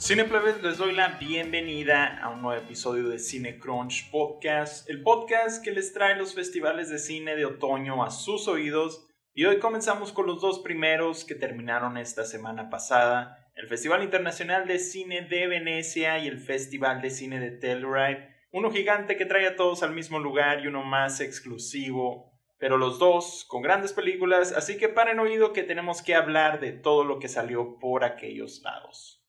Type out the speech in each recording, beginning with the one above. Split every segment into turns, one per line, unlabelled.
Cineplebes, les doy la bienvenida a un nuevo episodio de Cine Crunch Podcast, el podcast que les trae los festivales de cine de otoño a sus oídos. Y hoy comenzamos con los dos primeros que terminaron esta semana pasada, el Festival Internacional de Cine de Venecia y el Festival de Cine de Telluride, uno gigante que trae a todos al mismo lugar y uno más exclusivo, pero los dos con grandes películas, así que paren oído que tenemos que hablar de todo lo que salió por aquellos lados.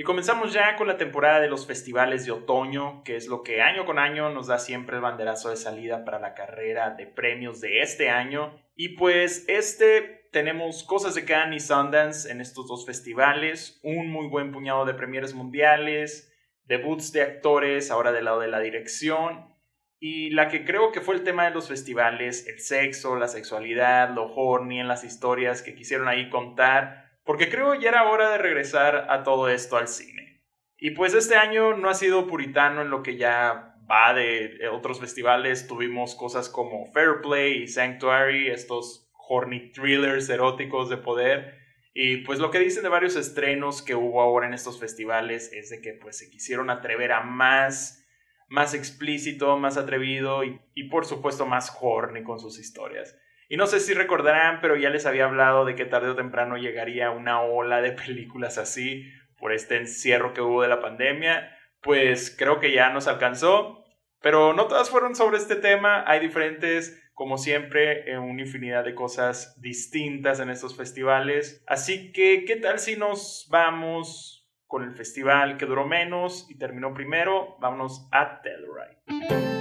Y comenzamos ya con la temporada de los festivales de otoño, que es lo que año con año nos da siempre el banderazo de salida para la carrera de premios de este año. Y pues este tenemos cosas de Cannes y Sundance en estos dos festivales, un muy buen puñado de premieres mundiales, debuts de actores ahora del lado de la dirección. Y la que creo que fue el tema de los festivales, el sexo, la sexualidad, lo horny en las historias que quisieron ahí contar, porque creo ya era hora de regresar a todo esto al cine. Y pues este año no ha sido puritano en lo que ya va de otros festivales. Tuvimos cosas como Fair Play y Sanctuary, estos horny thrillers eróticos de poder. Y pues lo que dicen de varios estrenos que hubo ahora en estos festivales es de que pues se quisieron atrever a más, más explícito, más atrevido y por supuesto más horny con sus historias. Y no sé si recordarán, pero ya les había hablado de que tarde o temprano llegaría una ola de películas así por este encierro que hubo de la pandemia. Pues creo que ya nos alcanzó, pero no todas fueron sobre este tema. Hay diferentes, como siempre, una infinidad de cosas distintas en estos festivales. Así que, ¿qué tal si nos vamos con el festival que duró menos y terminó primero? Vámonos a Telluride.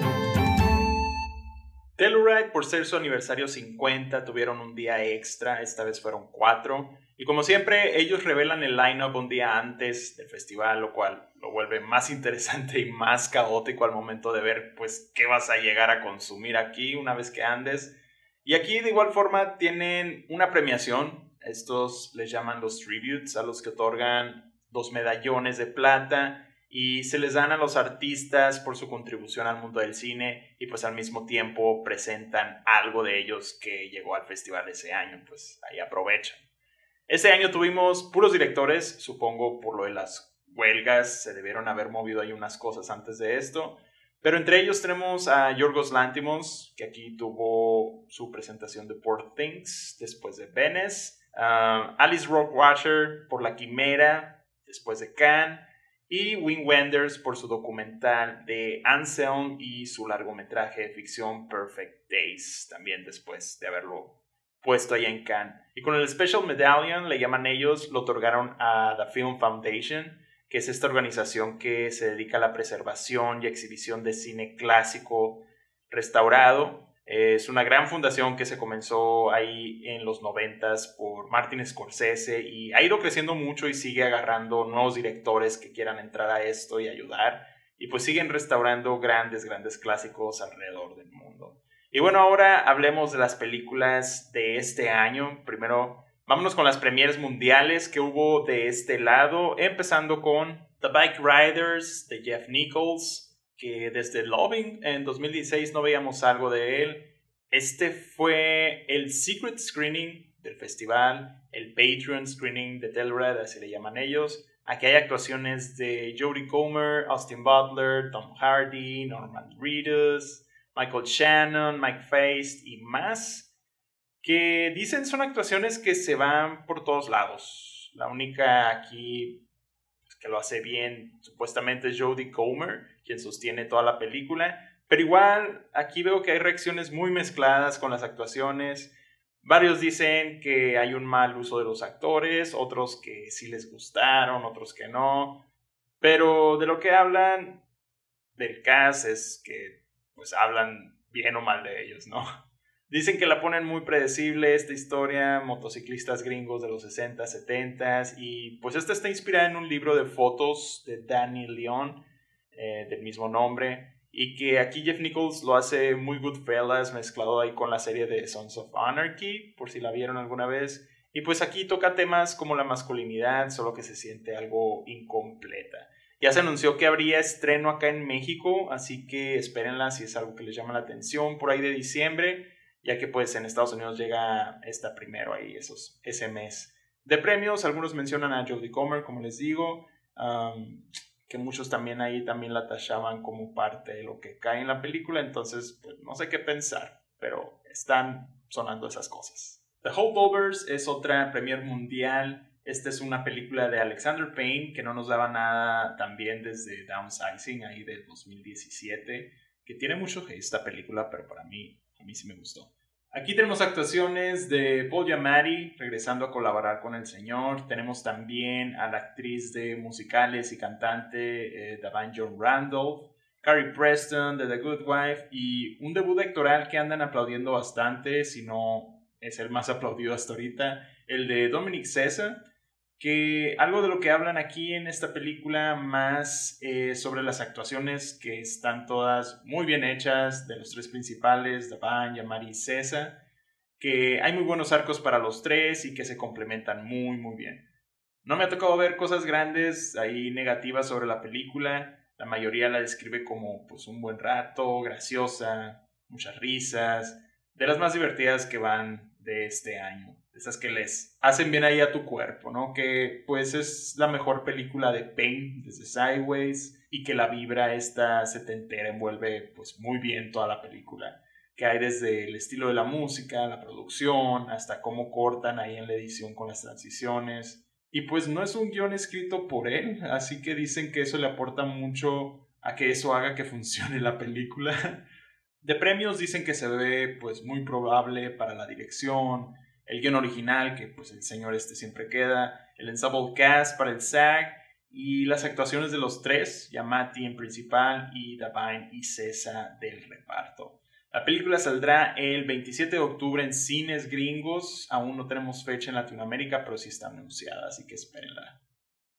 Telluride, por ser su aniversario 50, tuvieron un día extra, esta vez fueron cuatro. Y como siempre, ellos revelan el line-up un día antes del festival, lo cual lo vuelve más interesante y más caótico al momento de ver, pues, qué vas a llegar a consumir aquí una vez que andes. Y aquí, de igual forma, tienen una premiación. Estos les llaman los tributes, a los que otorgan dos medallones de plata y se les dan a los artistas por su contribución al mundo del cine y pues al mismo tiempo presentan algo de ellos que llegó al festival ese año, pues ahí aprovechan. Este año tuvimos puros directores, supongo por lo de las huelgas, se debieron haber movido ahí unas cosas antes de esto, pero entre ellos tenemos a Yorgos Lantimos, que aquí tuvo su presentación de Poor Things después de Venice, Alice Rockwasher por La Quimera después de Cannes, y Wim Wenders por su documental de Anselm y su largometraje de ficción Perfect Days, también después de haberlo puesto ahí en Cannes. Y con el Special Medallion, le llaman ellos, lo otorgaron a The Film Foundation, que es esta organización que se dedica a la preservación y exhibición de cine clásico restaurado es una gran fundación que se comenzó ahí en los noventas por Martin Scorsese y ha ido creciendo mucho y sigue agarrando nuevos directores que quieran entrar a esto y ayudar. Y pues siguen restaurando grandes, grandes clásicos alrededor del mundo. Y bueno, ahora hablemos de las películas de este año. Primero, vámonos con las premieres mundiales que hubo de este lado, empezando con The Bike Riders de Jeff Nichols, que desde Loving en 2016 no veíamos algo de él. Este fue el secret screening del festival, el Patreon screening de Telluride, así le llaman ellos. Aquí hay actuaciones de Jodie Comer, Austin Butler, Tom Hardy, Norman Reedus, Michael Shannon, Mike Feist y más, que dicen son actuaciones que se van por todos lados. La única aquí que lo hace bien, supuestamente es Jodie Comer, quien sostiene toda la película. Pero igual, aquí veo que hay reacciones muy mezcladas con las actuaciones. Varios dicen que hay un mal uso de los actores, otros que sí les gustaron, otros que no. Pero de lo que hablan del cast es que pues hablan bien o mal de ellos, ¿no? Dicen que la ponen muy predecible esta historia, motociclistas gringos de los 60, 70 y pues esta está inspirada en un libro de fotos de Danny Leon eh, del mismo nombre y que aquí Jeff Nichols lo hace muy Goodfellas mezclado ahí con la serie de Sons of Anarchy, por si la vieron alguna vez. Y pues aquí toca temas como la masculinidad, solo que se siente algo incompleta. Ya se anunció que habría estreno acá en México, así que espérenla si es algo que les llama la atención por ahí de diciembre ya que pues en Estados Unidos llega esta primero ahí, esos, ese mes. De premios, algunos mencionan a Jodie Comer, como les digo, que muchos también ahí también la tachaban como parte de lo que cae en la película, entonces pues, no sé qué pensar, pero están sonando esas cosas. The Holdovers es otra premier mundial. Esta es una película de Alexander Payne que no nos daba nada también desde Downsizing ahí de 2017, que tiene mucho esta película, pero para mí, a mí sí me gustó. Aquí tenemos actuaciones de Paul Giamatti regresando a colaborar con el señor. Tenemos también a la actriz de musicales y cantante eh, Davine John Randolph. Carrie Preston de The Good Wife y un debut actoral que andan aplaudiendo bastante, si no es el más aplaudido hasta ahorita, el de Dominic César, que algo de lo que hablan aquí en esta película más eh, sobre las actuaciones que están todas muy bien hechas de los tres principales, Davan, Yamari y César, que hay muy buenos arcos para los tres y que se complementan muy muy bien. No me ha tocado ver cosas grandes ahí negativas sobre la película, la mayoría la describe como pues un buen rato, graciosa, muchas risas, de las más divertidas que van de este año, esas que les hacen bien ahí a tu cuerpo, ¿no? Que pues es la mejor película de Pain desde Sideways y que la vibra esta setentera envuelve pues muy bien toda la película que hay desde el estilo de la música, la producción, hasta cómo cortan ahí en la edición con las transiciones. Y pues no es un guion escrito por él, así que dicen que eso le aporta mucho a que eso haga que funcione la película. De premios dicen que se ve pues muy probable para la dirección, el guion original, que pues el señor este siempre queda, el ensemble cast para el SAG y las actuaciones de los tres, Yamati en principal y Davine y César del reparto. La película saldrá el 27 de octubre en cines gringos. Aún no tenemos fecha en Latinoamérica, pero sí está anunciada, así que espérenla.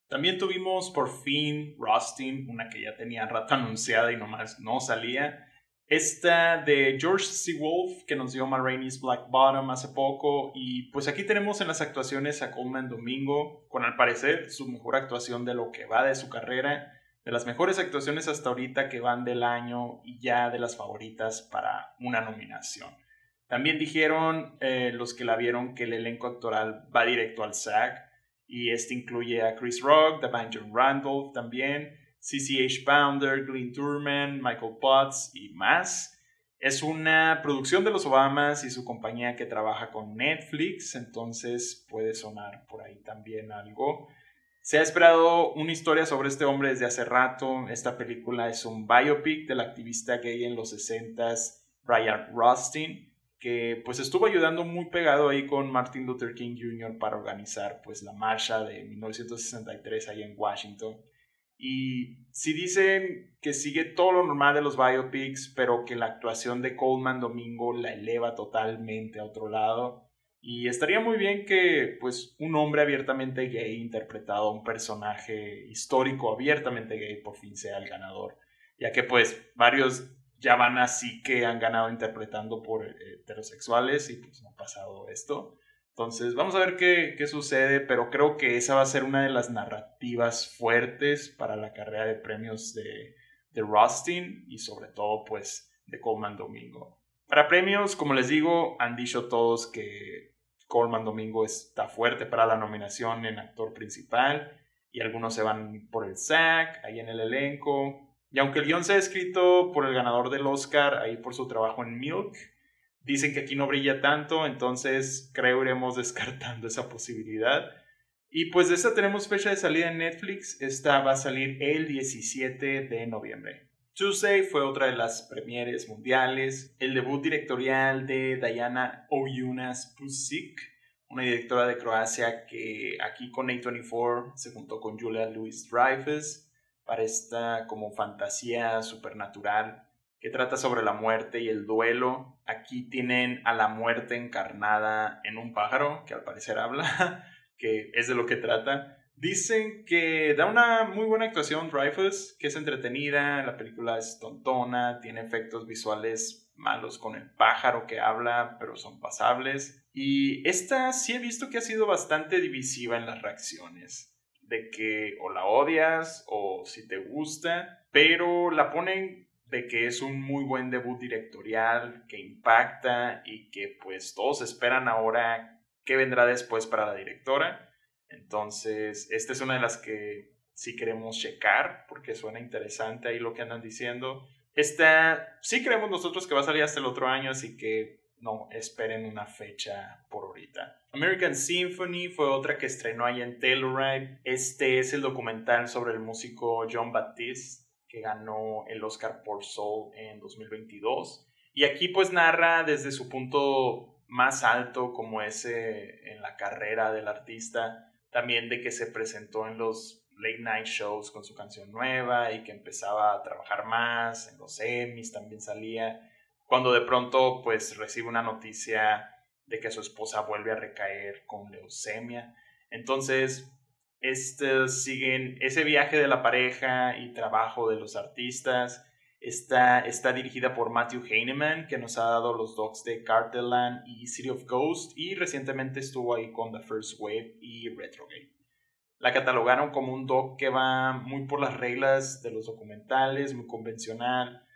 También tuvimos por fin Rustin, una que ya tenía rato anunciada y nomás no salía. Esta de George C. Wolf, que nos dio Ma Rainey's Black Bottom hace poco. Y pues aquí tenemos en las actuaciones a Coleman Domingo, con al parecer su mejor actuación de lo que va de su carrera de las mejores actuaciones hasta ahorita que van del año y ya de las favoritas para una nominación. También dijeron eh, los que la vieron que el elenco actoral va directo al SAG y este incluye a Chris Rock, John Randolph también, CCH Pounder, Glenn Turman, Michael Potts y más. Es una producción de los Obamas y su compañía que trabaja con Netflix, entonces puede sonar por ahí también algo. Se ha esperado una historia sobre este hombre desde hace rato. Esta película es un biopic del activista gay en los 60s, Brian Rustin, que pues estuvo ayudando muy pegado ahí con Martin Luther King Jr. para organizar pues la marcha de 1963 ahí en Washington. Y si dicen que sigue todo lo normal de los biopics, pero que la actuación de Coleman Domingo la eleva totalmente a otro lado, y estaría muy bien que, pues, un hombre abiertamente gay interpretado a un personaje histórico abiertamente gay por fin sea el ganador, ya que, pues, varios ya van así que han ganado interpretando por eh, heterosexuales y pues no ha pasado esto. Entonces, vamos a ver qué, qué sucede, pero creo que esa va a ser una de las narrativas fuertes para la carrera de premios de, de Rustin y sobre todo, pues, de Coleman Domingo. Para premios, como les digo, han dicho todos que Coleman Domingo está fuerte para la nominación en actor principal y algunos se van por el SAG, ahí en el elenco. Y aunque el guion se ha escrito por el ganador del Oscar, ahí por su trabajo en Milk, dicen que aquí no brilla tanto, entonces creo iremos descartando esa posibilidad. Y pues de esta tenemos fecha de salida en Netflix, esta va a salir el 17 de noviembre. Tuesday fue otra de las premieres mundiales, el debut directorial de Diana Oyunas Pusic, una directora de Croacia que aquí con A24 se juntó con Julia Louis Dreyfus para esta como fantasía supernatural que trata sobre la muerte y el duelo. Aquí tienen a la muerte encarnada en un pájaro que al parecer habla, que es de lo que trata. Dicen que da una muy buena actuación Dreyfus, que es entretenida, la película es tontona, tiene efectos visuales malos con el pájaro que habla, pero son pasables. Y esta sí he visto que ha sido bastante divisiva en las reacciones, de que o la odias o si te gusta, pero la ponen de que es un muy buen debut directorial, que impacta y que pues todos esperan ahora qué vendrá después para la directora. Entonces, esta es una de las que sí queremos checar porque suena interesante ahí lo que andan diciendo. Esta sí creemos nosotros que va a salir hasta el otro año, así que no esperen una fecha por ahorita. American Symphony fue otra que estrenó ahí en Telluride. Este es el documental sobre el músico John Baptiste que ganó el Oscar por Soul en 2022. Y aquí pues narra desde su punto más alto como ese en la carrera del artista, también de que se presentó en los late night shows con su canción nueva y que empezaba a trabajar más, en los Emmys también salía cuando de pronto pues recibe una noticia de que su esposa vuelve a recaer con leucemia. Entonces, este, siguen ese viaje de la pareja y trabajo de los artistas. Está, está dirigida por Matthew Heineman, que nos ha dado los docs de Carteland y City of Ghost, y recientemente estuvo ahí con The First Wave y Retrograde. La catalogaron como un doc que va muy por las reglas de los documentales, muy convencional,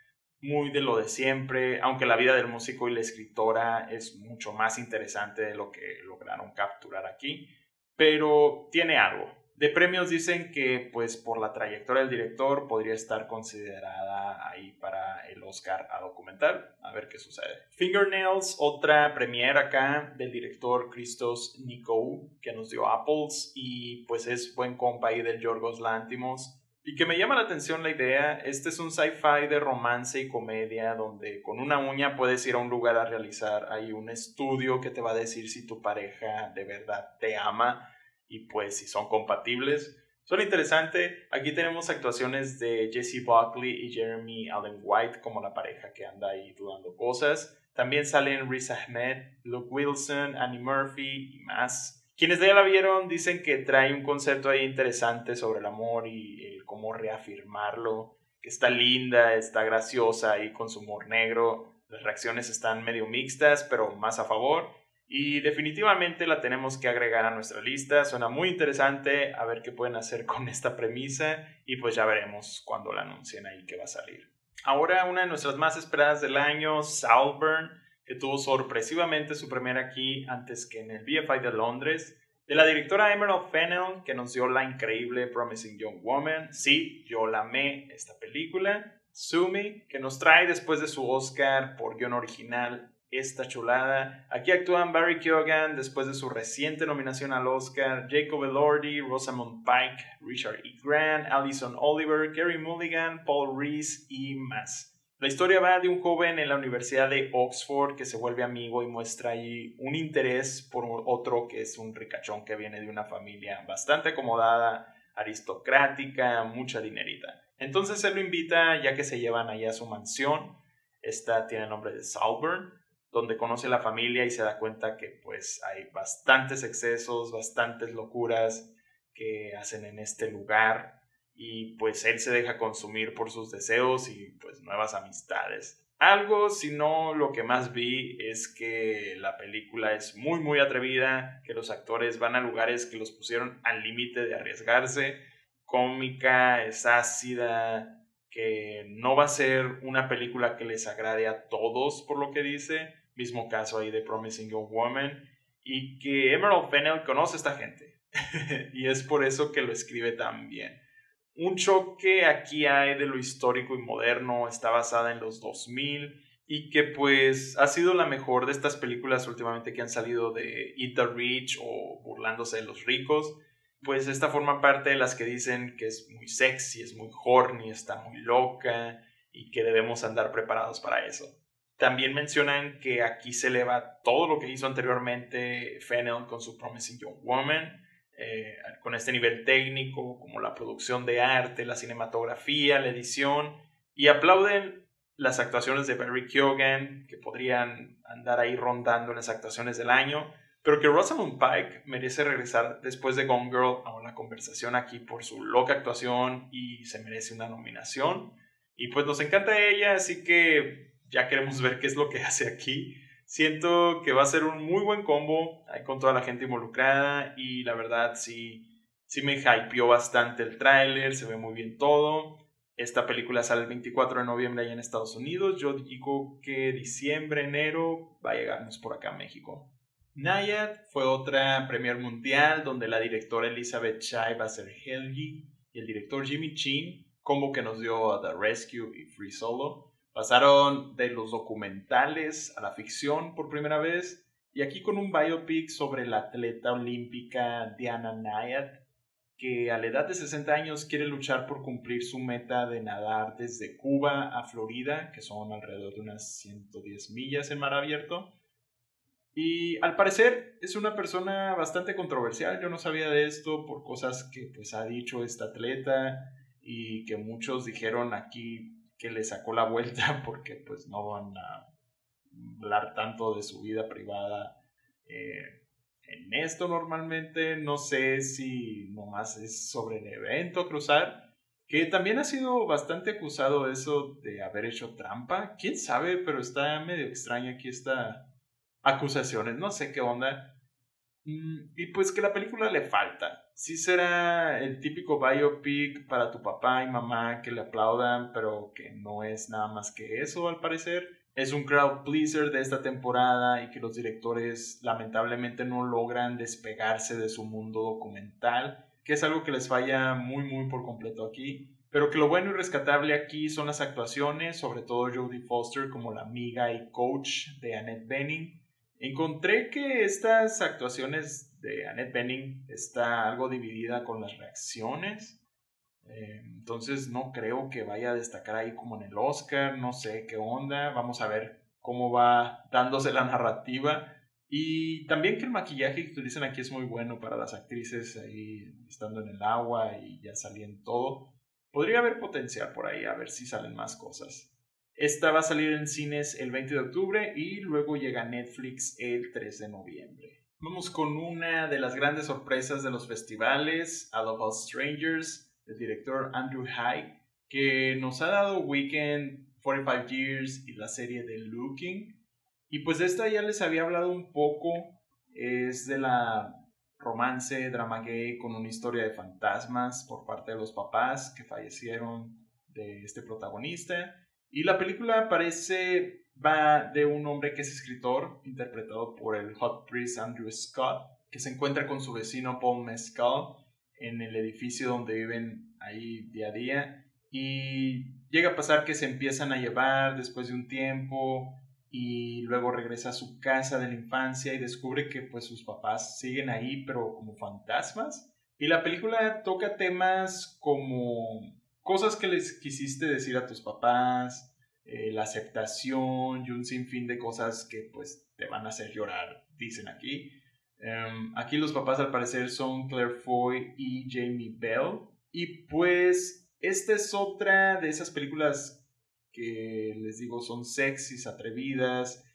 muy de lo de siempre, aunque la vida del músico y la escritora es mucho más interesante de lo que lograron capturar aquí, pero tiene algo. De premios dicen que pues por la trayectoria del director podría estar considerada ahí para el Oscar a documental, a ver qué sucede. Fingernails, otra premiere acá del director Christos Nikou, que nos dio Apples y pues es buen compa ahí del Yorgos Lantimos y que me llama la atención la idea, este es un sci-fi de romance y comedia donde con una uña puedes ir a un lugar a realizar ahí un estudio que te va a decir si tu pareja de verdad te ama y pues si son compatibles. Suena interesante. Aquí tenemos actuaciones de Jesse Buckley y Jeremy Allen White como la pareja que anda ahí dudando cosas. También salen Riz Ahmed, Luke Wilson, Annie Murphy y más. Quienes ya la vieron dicen que trae un concepto ahí interesante sobre el amor y cómo reafirmarlo, que está linda, está graciosa ahí con su humor negro. Las reacciones están medio mixtas, pero más a favor. Y definitivamente la tenemos que agregar a nuestra lista. Suena muy interesante a ver qué pueden hacer con esta premisa y pues ya veremos cuando la anuncien ahí que va a salir. Ahora una de nuestras más esperadas del año, Salburn que tuvo sorpresivamente su primera aquí antes que en el BFI de Londres. De la directora Emerald Fennell, que nos dio la increíble Promising Young Woman. Sí, yo la amé esta película. Sumi, que nos trae después de su Oscar por guion original esta chulada. Aquí actúan Barry Keoghan después de su reciente nominación al Oscar, Jacob Elordi, Rosamund Pike, Richard E. Grant, Alison Oliver, Gary Mulligan, Paul Reese y más. La historia va de un joven en la Universidad de Oxford que se vuelve amigo y muestra ahí un interés por otro que es un ricachón que viene de una familia bastante acomodada, aristocrática, mucha dinerita. Entonces él lo invita ya que se llevan allá a su mansión. Esta tiene el nombre de Salburn, donde conoce a la familia y se da cuenta que pues hay bastantes excesos, bastantes locuras que hacen en este lugar y pues él se deja consumir por sus deseos y pues nuevas amistades. Algo, si no lo que más vi es que la película es muy muy atrevida, que los actores van a lugares que los pusieron al límite de arriesgarse, cómica, es ácida, que no va a ser una película que les agrade a todos por lo que dice, mismo caso ahí de Promising Young Woman, y que Emerald Fennell conoce a esta gente, y es por eso que lo escribe tan bien un choque aquí hay de lo histórico y moderno, está basada en los 2000 y que pues ha sido la mejor de estas películas últimamente que han salido de Eat the Rich o Burlándose de los ricos. Pues esta forma parte de las que dicen que es muy sexy, es muy horny, está muy loca y que debemos andar preparados para eso. También mencionan que aquí se eleva todo lo que hizo anteriormente Fennel con su Promising Young Woman eh, con este nivel técnico, como la producción de arte, la cinematografía, la edición, y aplauden las actuaciones de Barry Keoghan, que podrían andar ahí rondando en las actuaciones del año, pero que Rosamund Pike merece regresar después de Gone Girl a una conversación aquí por su loca actuación y se merece una nominación. Y pues nos encanta ella, así que ya queremos ver qué es lo que hace aquí. Siento que va a ser un muy buen combo con toda la gente involucrada y la verdad sí, sí me hypeó bastante el tráiler, se ve muy bien todo. Esta película sale el 24 de noviembre allá en Estados Unidos. Yo digo que diciembre, enero va a llegarnos por acá a México. Nayad fue otra premier mundial donde la directora Elizabeth Chai va a ser Helgi y el director Jimmy Chin, como que nos dio The Rescue y Free Solo. Pasaron de los documentales a la ficción por primera vez y aquí con un biopic sobre la atleta olímpica Diana Nayad, que a la edad de 60 años quiere luchar por cumplir su meta de nadar desde Cuba a Florida, que son alrededor de unas 110 millas en mar abierto. Y al parecer es una persona bastante controversial. Yo no sabía de esto por cosas que pues ha dicho esta atleta y que muchos dijeron aquí que le sacó la vuelta porque pues no van a hablar tanto de su vida privada eh, en esto normalmente. No sé si nomás es sobre el evento cruzar, que también ha sido bastante acusado eso de haber hecho trampa. ¿Quién sabe? Pero está medio extraña aquí esta acusaciones, no sé qué onda. Mm, y pues que la película le falta. Sí será el típico biopic para tu papá y mamá que le aplaudan, pero que no es nada más que eso al parecer. Es un crowd pleaser de esta temporada y que los directores lamentablemente no logran despegarse de su mundo documental, que es algo que les falla muy muy por completo aquí. Pero que lo bueno y rescatable aquí son las actuaciones, sobre todo Jodie Foster como la amiga y coach de Annette Bening, Encontré que estas actuaciones de Annette Bening está algo dividida con las reacciones. Eh, entonces no creo que vaya a destacar ahí como en el Oscar, no sé qué onda, vamos a ver cómo va dándose la narrativa. Y también que el maquillaje que utilizan aquí es muy bueno para las actrices ahí estando en el agua y ya saliendo todo. Podría haber potencial por ahí, a ver si salen más cosas. Esta va a salir en cines el 20 de octubre y luego llega a Netflix el 3 de noviembre. Vamos con una de las grandes sorpresas de los festivales, A Love of Strangers, del director Andrew Hyde, que nos ha dado Weekend, 45 Years y la serie de Looking. Y pues de esta ya les había hablado un poco, es de la romance, drama gay con una historia de fantasmas por parte de los papás que fallecieron de este protagonista y la película parece, va de un hombre que es escritor, interpretado por el hot priest Andrew Scott, que se encuentra con su vecino Paul Mescal en el edificio donde viven ahí día a día. Y llega a pasar que se empiezan a llevar después de un tiempo y luego regresa a su casa de la infancia y descubre que pues sus papás siguen ahí pero como fantasmas. Y la película toca temas como cosas que les quisiste decir a tus papás, eh, la aceptación y un sinfín de cosas que pues te van a hacer llorar, dicen aquí. Em, aquí los papás al parecer son Claire Foy y Jamie Bell. Y pues esta es otra de esas películas que les digo son sexys, atrevidas,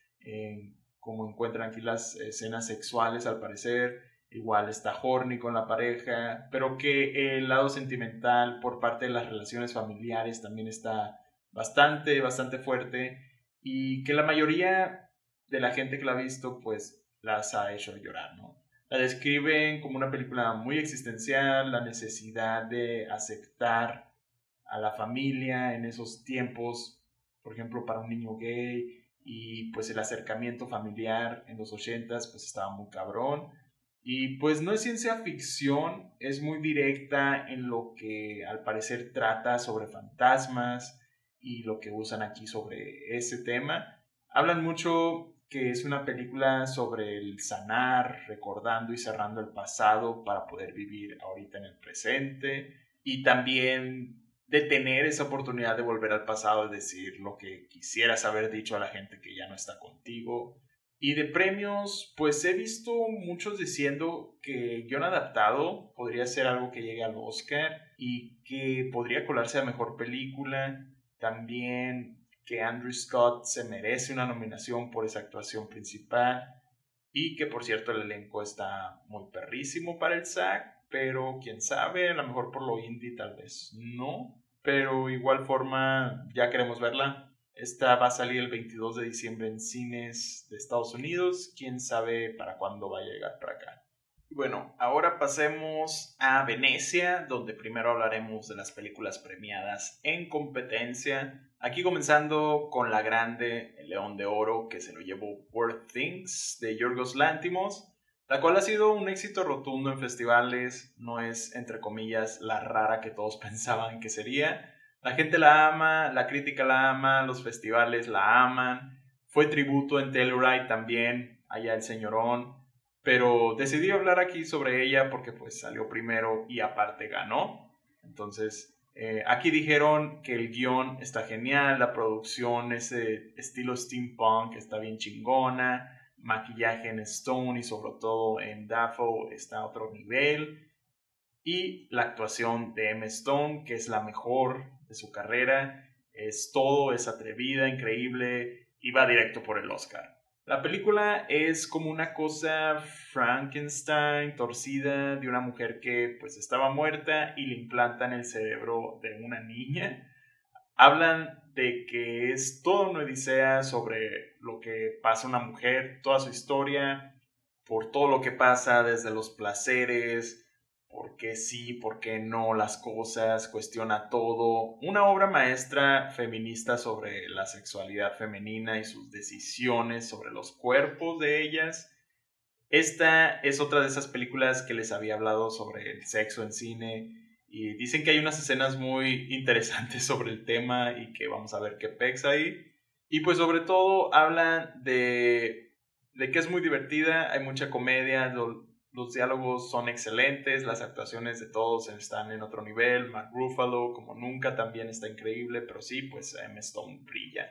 como encuentran aquí las escenas sexuales al parecer igual está horny con la pareja, pero que el lado sentimental por parte de las relaciones familiares también está bastante, bastante fuerte y que la mayoría de la gente que la ha visto pues las ha hecho llorar, ¿no? La describen como una película muy existencial, la necesidad de aceptar a la familia en esos tiempos, por ejemplo, para un niño gay y pues el acercamiento familiar en los ochentas pues estaba muy cabrón y pues no es ciencia ficción, es muy directa en lo que al parecer trata sobre fantasmas y lo que usan aquí sobre ese tema. Hablan mucho que es una película sobre el sanar, recordando y cerrando el pasado para poder vivir ahorita en el presente y también de tener esa oportunidad de volver al pasado y decir lo que quisieras haber dicho a la gente que ya no está contigo y de premios, pues he visto muchos diciendo que guion adaptado podría ser algo que llegue al Oscar y que podría colarse a mejor película. También que Andrew Scott se merece una nominación por esa actuación principal. Y que por cierto el elenco está muy perrísimo para el SAG, pero quién sabe, a lo mejor por lo indie tal vez no. Pero igual forma ya queremos verla. Esta va a salir el 22 de diciembre en cines de Estados Unidos. Quién sabe para cuándo va a llegar para acá. Bueno, ahora pasemos a Venecia, donde primero hablaremos de las películas premiadas en competencia. Aquí comenzando con la grande El León de Oro, que se lo llevó Poor Things de Yorgos Lántimos, la cual ha sido un éxito rotundo en festivales, no es, entre comillas, la rara que todos pensaban que sería. La gente la ama, la crítica la ama, los festivales la aman. Fue tributo en Telluride también, allá el señorón pero decidí hablar aquí sobre ella porque pues salió primero y aparte ganó. Entonces, eh, aquí dijeron que el guion está genial, la producción, ese estilo steampunk está bien chingona, maquillaje en Stone y sobre todo en Dafoe está a otro nivel. Y la actuación de M. Stone, que es la mejor de su carrera, es todo, es atrevida, increíble y va directo por el Oscar. La película es como una cosa Frankenstein torcida de una mujer que pues estaba muerta y le implantan el cerebro de una niña. Hablan de que es toda una odisea sobre lo que pasa una mujer, toda su historia, por todo lo que pasa desde los placeres, por qué sí, por qué no las cosas, cuestiona todo. Una obra maestra feminista sobre la sexualidad femenina y sus decisiones sobre los cuerpos de ellas. Esta es otra de esas películas que les había hablado sobre el sexo en cine y dicen que hay unas escenas muy interesantes sobre el tema y que vamos a ver qué pex ahí. Y pues sobre todo hablan de, de que es muy divertida, hay mucha comedia, los diálogos son excelentes, las actuaciones de todos están en otro nivel. Mark Ruffalo, como nunca, también está increíble, pero sí, pues M. Stone brilla.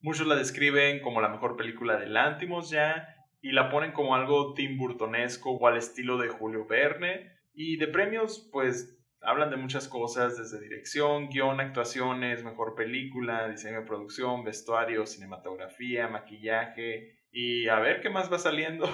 Muchos la describen como la mejor película de Lantimos ya, y la ponen como algo Tim Burtonesco o al estilo de Julio Verne. Y de premios, pues hablan de muchas cosas, desde dirección, guion, actuaciones, mejor película, diseño de producción, vestuario, cinematografía, maquillaje, y a ver qué más va saliendo.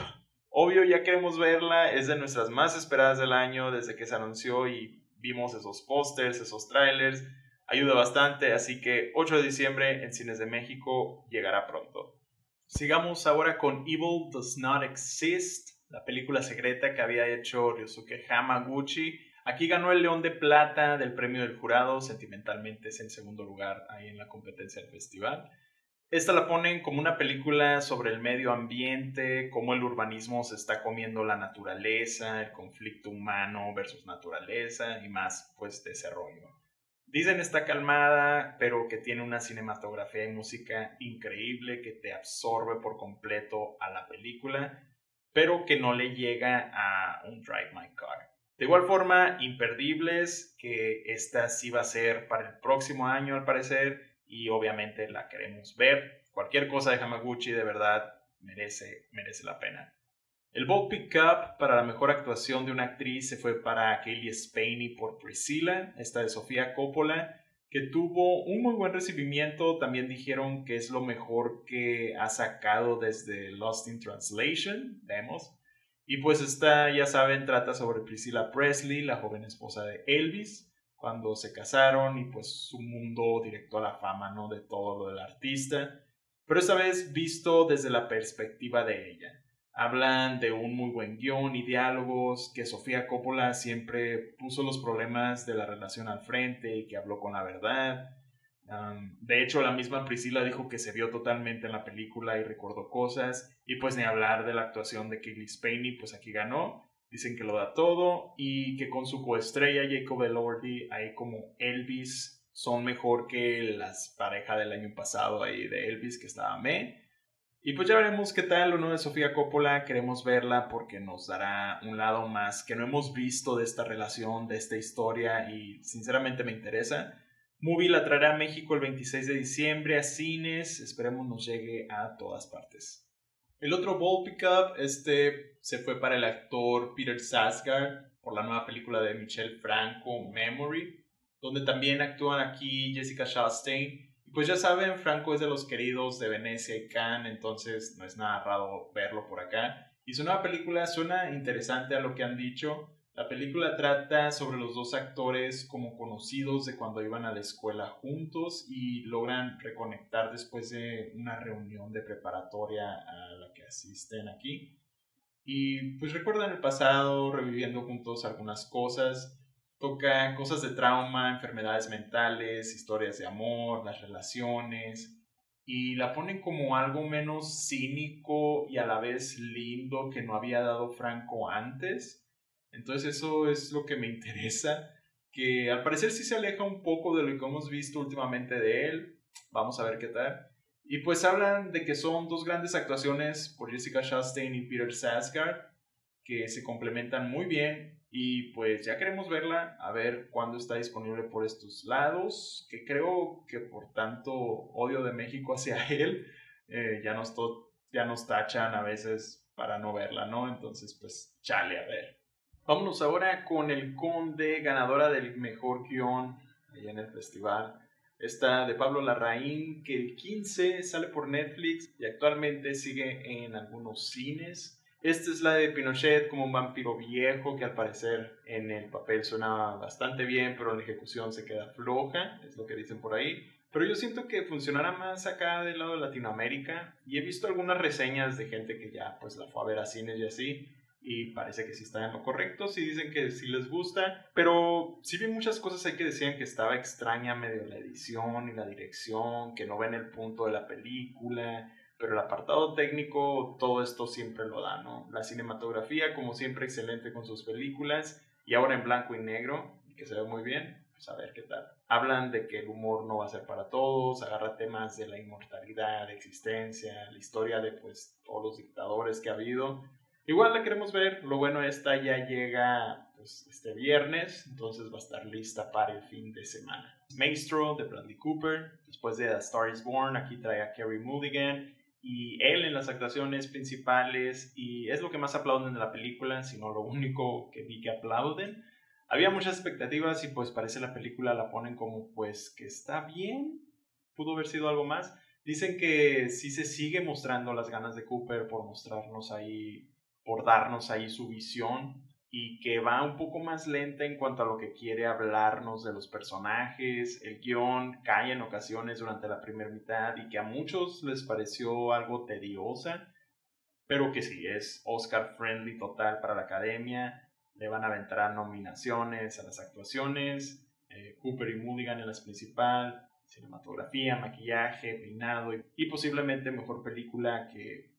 Obvio, ya queremos verla, es de nuestras más esperadas del año desde que se anunció y vimos esos pósters, esos trailers. Ayuda bastante, así que 8 de diciembre en Cines de México llegará pronto. Sigamos ahora con Evil Does Not Exist, la película secreta que había hecho Ryosuke Hamaguchi. Aquí ganó el León de Plata del premio del jurado, sentimentalmente es el segundo lugar ahí en la competencia del festival. Esta la ponen como una película sobre el medio ambiente, cómo el urbanismo se está comiendo la naturaleza, el conflicto humano versus naturaleza y más pues de ese. Dicen está calmada, pero que tiene una cinematografía y música increíble que te absorbe por completo a la película, pero que no le llega a un Drive My Car. De igual forma, imperdibles, que esta sí va a ser para el próximo año al parecer, y obviamente la queremos ver. Cualquier cosa de Hamaguchi de verdad merece, merece la pena. El Bold Pickup para la mejor actuación de una actriz se fue para Kaylee Spaney por Priscilla, esta de Sofía Coppola, que tuvo un muy buen recibimiento. También dijeron que es lo mejor que ha sacado desde Lost in Translation, vemos. Y pues esta, ya saben, trata sobre Priscilla Presley, la joven esposa de Elvis cuando se casaron y pues su mundo directo a la fama, ¿no? De todo lo del artista. Pero esta vez visto desde la perspectiva de ella. Hablan de un muy buen guion y diálogos, que Sofía Coppola siempre puso los problemas de la relación al frente y que habló con la verdad. de hecho, la misma Priscila dijo que se vio totalmente en la película y recordó cosas. Y pues ni hablar de la actuación de Kaylee Spaney, pues aquí ganó. Dicen que lo da todo y que con su coestrella Jacob Elordi, ahí como Elvis, son mejor que las parejas del año pasado ahí de Elvis que estaba me. Y pues ya veremos qué tal lo nuevo de Sofía Coppola. Queremos verla porque nos dará un lado más que no hemos visto de esta relación, de esta historia y sinceramente me interesa. Movie la traerá a México el 26 de diciembre a cines. Esperemos nos llegue a todas partes. El otro Ball Pickup, este se fue para el actor Peter Sarsgaard por la nueva película de Michelle Franco, Memory, donde también actúan aquí Jessica Chastain. Y pues ya saben, Franco es de los queridos de Venecia y Cannes, entonces no es nada raro verlo por acá. Y su nueva película suena interesante a lo que han dicho. La película trata sobre los dos actores como conocidos de cuando iban a la escuela juntos y logran reconectar después de una reunión de preparatoria a la que asisten aquí. y pues recuerdan el pasado, reviviendo juntos algunas cosas. Toca cosas de trauma, enfermedades mentales, historias de amor, las relaciones. Y la ponen como algo menos cínico y a la vez lindo que no había dado Franco antes. Entonces eso es lo que me interesa. Que al parecer sí se aleja un poco de lo que hemos visto últimamente de él. Vamos a ver qué tal. Y pues hablan de que son dos grandes actuaciones por Jessica Chastain y Peter Sarsgaard que se complementan muy bien y pues ya queremos verla, a ver cuándo está disponible por estos lados, que creo que por tanto odio de México hacia él, eh, ya, nos ya nos tachan a veces para no verla, ¿no? Entonces pues chale, a ver. Vámonos ahora con el Conde, ganadora del mejor guion allá en el festival. Esta de Pablo Larraín, que el 15 sale por Netflix y actualmente sigue en algunos cines. Esta es la de Pinochet como un vampiro viejo que al parecer en el papel suena bastante bien, pero en la ejecución se queda floja, es lo que dicen por ahí. Pero yo siento que funcionará más acá del lado de Latinoamérica y he visto algunas reseñas de gente que ya pues la fue a ver a cines y así y parece que sí está en lo correcto, sí dicen que sí les gusta, pero sí vi muchas cosas ahí que decían que estaba extraña medio la edición y la dirección, que no ven el punto de la película, pero el apartado técnico todo esto siempre lo da, ¿no? La cinematografía, como siempre, excelente con sus películas y ahora en blanco y negro, que se ve muy bien, pues a ver qué tal. Hablan de que el humor no va a ser para todos, agarra temas de la inmortalidad, de existencia, la historia de pues todos los dictadores que ha habido Igual la queremos ver, lo bueno esta ya llega pues, este viernes, entonces va a estar lista para el fin de semana. Maestro de Bradley Cooper, después de A Star is Born, aquí trae a Kerry Mulligan y él en las actuaciones principales y es lo que más aplauden de la película, sino lo único que vi que aplauden. Había muchas expectativas y pues parece la película la ponen como pues que está bien, pudo haber sido algo más. Dicen que sí se sigue mostrando las ganas de Cooper por mostrarnos ahí por darnos ahí su visión y que va un poco más lenta en cuanto a lo que quiere hablarnos de los personajes, el guion cae en ocasiones durante la primera mitad y que a muchos les pareció algo tediosa, pero que sí es Oscar friendly total para la academia, le van a aventar nominaciones a las actuaciones, eh, Cooper y Mulligan en las principal, cinematografía, maquillaje, peinado y posiblemente mejor película que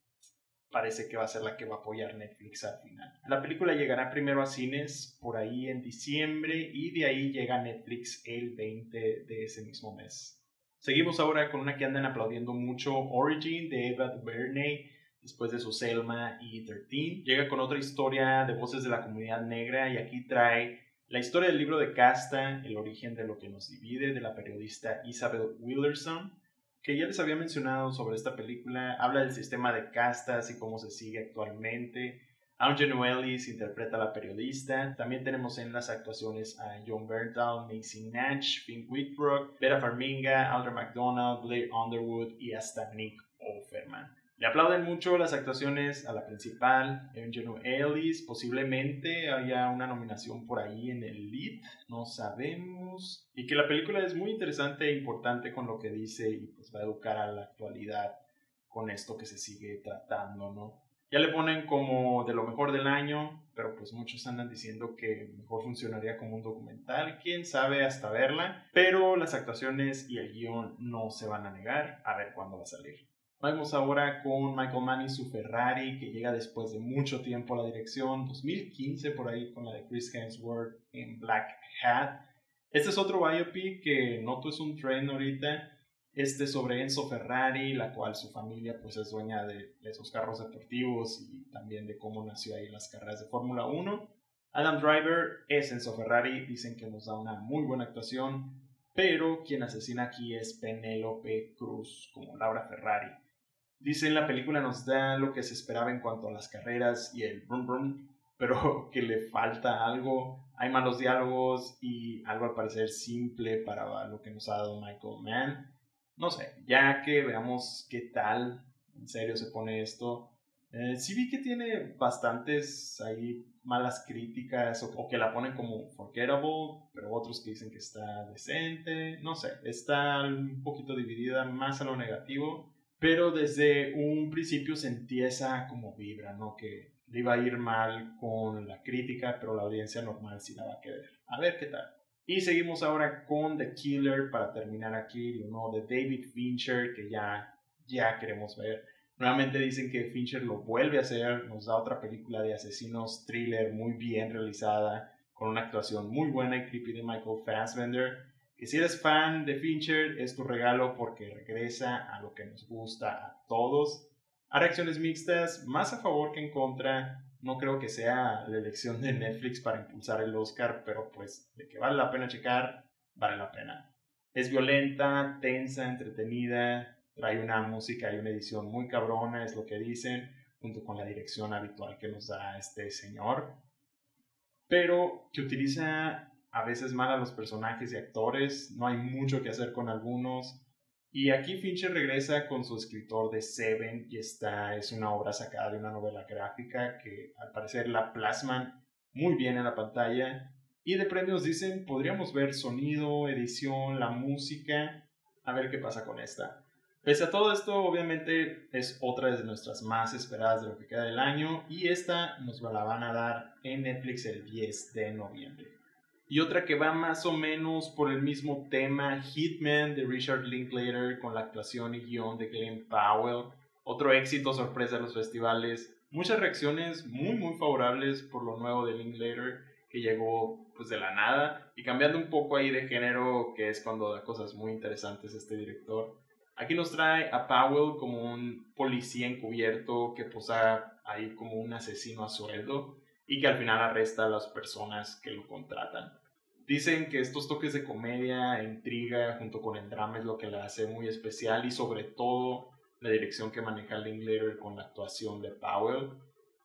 parece que va a ser la que va a apoyar Netflix al final. La película llegará primero a cines por ahí en diciembre y de ahí llega Netflix el 20 de ese mismo mes. Seguimos ahora con una que andan aplaudiendo mucho, Origin de Eva DuVernay, después de su Selma y 13. Llega con otra historia de voces de la comunidad negra y aquí trae la historia del libro de Casta, el origen de lo que nos divide, de la periodista Isabel Willerson que ya les había mencionado sobre esta película, habla del sistema de castas y cómo se sigue actualmente. Aunque Ellis interpreta a la periodista. También tenemos en las actuaciones a John Bernthal, Macy Natch, Finn Whitbrook, Vera Farminga, Alder McDonald, Blair Underwood y hasta Nick Offerman. Le aplauden mucho las actuaciones a la principal, Eugenio Ellis. Posiblemente haya una nominación por ahí en el lead, no sabemos. Y que la película es muy interesante e importante con lo que dice y pues va a educar a la actualidad con esto que se sigue tratando, ¿no? Ya le ponen como de lo mejor del año, pero pues muchos andan diciendo que mejor funcionaría como un documental, quién sabe hasta verla, pero las actuaciones y el guion no se van a negar, a ver cuándo va a salir. Vamos ahora con Michael Mann y su Ferrari, que llega después de mucho tiempo a la dirección, 2015 por ahí con la de Chris Hemsworth en Black Hat. Este es otro biopic que noto es un trend ahorita, este sobre Enzo Ferrari, la cual su familia pues es dueña de esos carros deportivos y también de cómo nació ahí las carreras de Fórmula 1. Adam Driver es Enzo Ferrari, dicen que nos da una muy buena actuación, pero quien asesina aquí es Penélope Cruz como Laura Ferrari. Dice en la película nos da lo que se esperaba en cuanto a las carreras y el brum brum, pero que le falta algo. Hay malos diálogos y algo al parecer simple para lo que nos ha dado Michael Mann. No sé, ya que veamos qué tal en serio se pone esto. Eh, sí vi que tiene bastantes ahí malas críticas o, o, que la ponen como forgettable, pero otros que dicen que está decente. No sé, está un poquito dividida más a lo negativo pero desde un principio sentí esa como vibra, ¿no? Que,
le iba a ir mal con la crítica, pero la audiencia normal sí la va a querer. A ver qué tal. Y seguimos ahora con The Killer para terminar aquí, nuevo de David Fincher, que ya, ya queremos ver. Nuevamente dicen que Fincher lo vuelve a hacer, nos da otra película de asesinos thriller muy bien realizada, con una actuación muy buena y creepy de Michael Fassbender. Que si eres fan de Fincher, es tu regalo porque regresa a lo que nos gusta a todos. A reacciones mixtas, más a favor que en contra. No creo que sea la elección de Netflix para impulsar el Oscar, pero pues de que vale la pena checar, vale la pena. Es violenta, tensa, entretenida, trae una música y una edición muy cabrona, es lo que dicen, junto con la dirección habitual que nos da este señor. Pero que utiliza a veces mal a los personajes y actores, no hay mucho que hacer con algunos. Y aquí Fincher regresa con su escritor de Seven y esta es una obra sacada de una novela gráfica que al parecer la plasman muy bien en la pantalla. Y de premios dicen, podríamos ver sonido, edición, la música, a ver qué pasa con esta. Pese a todo esto, obviamente es otra de nuestras más esperadas de lo que queda del año y esta nos la van a dar en Netflix el 10 de noviembre. Y otra que va más o menos por el mismo tema, Hitman de Richard Linklater con la actuación y guion de Glenn Powell. Otro éxito sorpresa en los festivales. Muchas reacciones muy muy favorables por lo nuevo de Linklater que llegó pues de la nada y cambiando un poco ahí de género que es cuando da cosas muy interesantes este director. Aquí nos trae a Powell como un policía encubierto que posa ahí como un asesino a sueldo y que al final arresta a las personas que lo contratan. Dicen que estos toques de comedia, intriga, junto con el drama es lo que la hace muy especial y sobre todo la dirección que maneja Linklater con la actuación de Powell.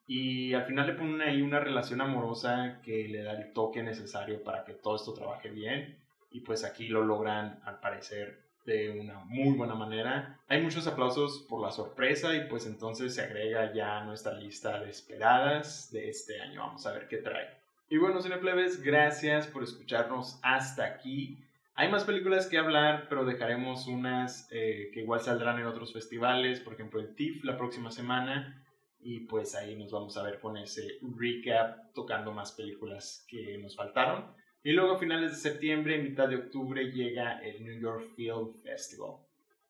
Y al final le ponen ahí una relación amorosa que le da el toque necesario para que todo esto trabaje bien. Y pues aquí lo logran al parecer de una muy buena manera. Hay muchos aplausos por la sorpresa y pues entonces se agrega ya nuestra lista de esperadas de este año. Vamos a ver qué trae. Y bueno, cineplebes, gracias por escucharnos hasta aquí. Hay más películas que hablar, pero dejaremos unas eh, que igual saldrán en otros festivales, por ejemplo el TIFF la próxima semana. Y pues ahí nos vamos a ver con ese recap tocando más películas que nos faltaron. Y luego a finales de septiembre, mitad de octubre, llega el New York Film Festival.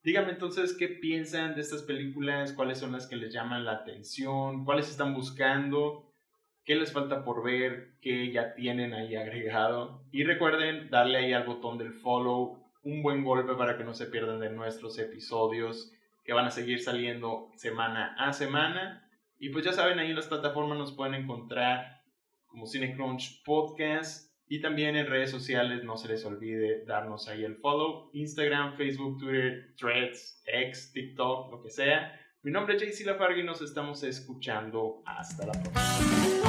Díganme entonces qué piensan de estas películas, cuáles son las que les llaman la atención, cuáles están buscando, qué les falta por ver, qué ya tienen ahí agregado. Y recuerden darle ahí al botón del follow, un buen golpe para que no se pierdan de nuestros episodios que van a seguir saliendo semana a semana. Y pues ya saben, ahí en las plataformas nos pueden encontrar como CineCrunch Podcast y también en redes sociales no se les olvide darnos ahí el follow, Instagram, Facebook, Twitter, Threads, X, TikTok, lo que sea. Mi nombre es JC Lafargue y nos estamos escuchando. Hasta la próxima.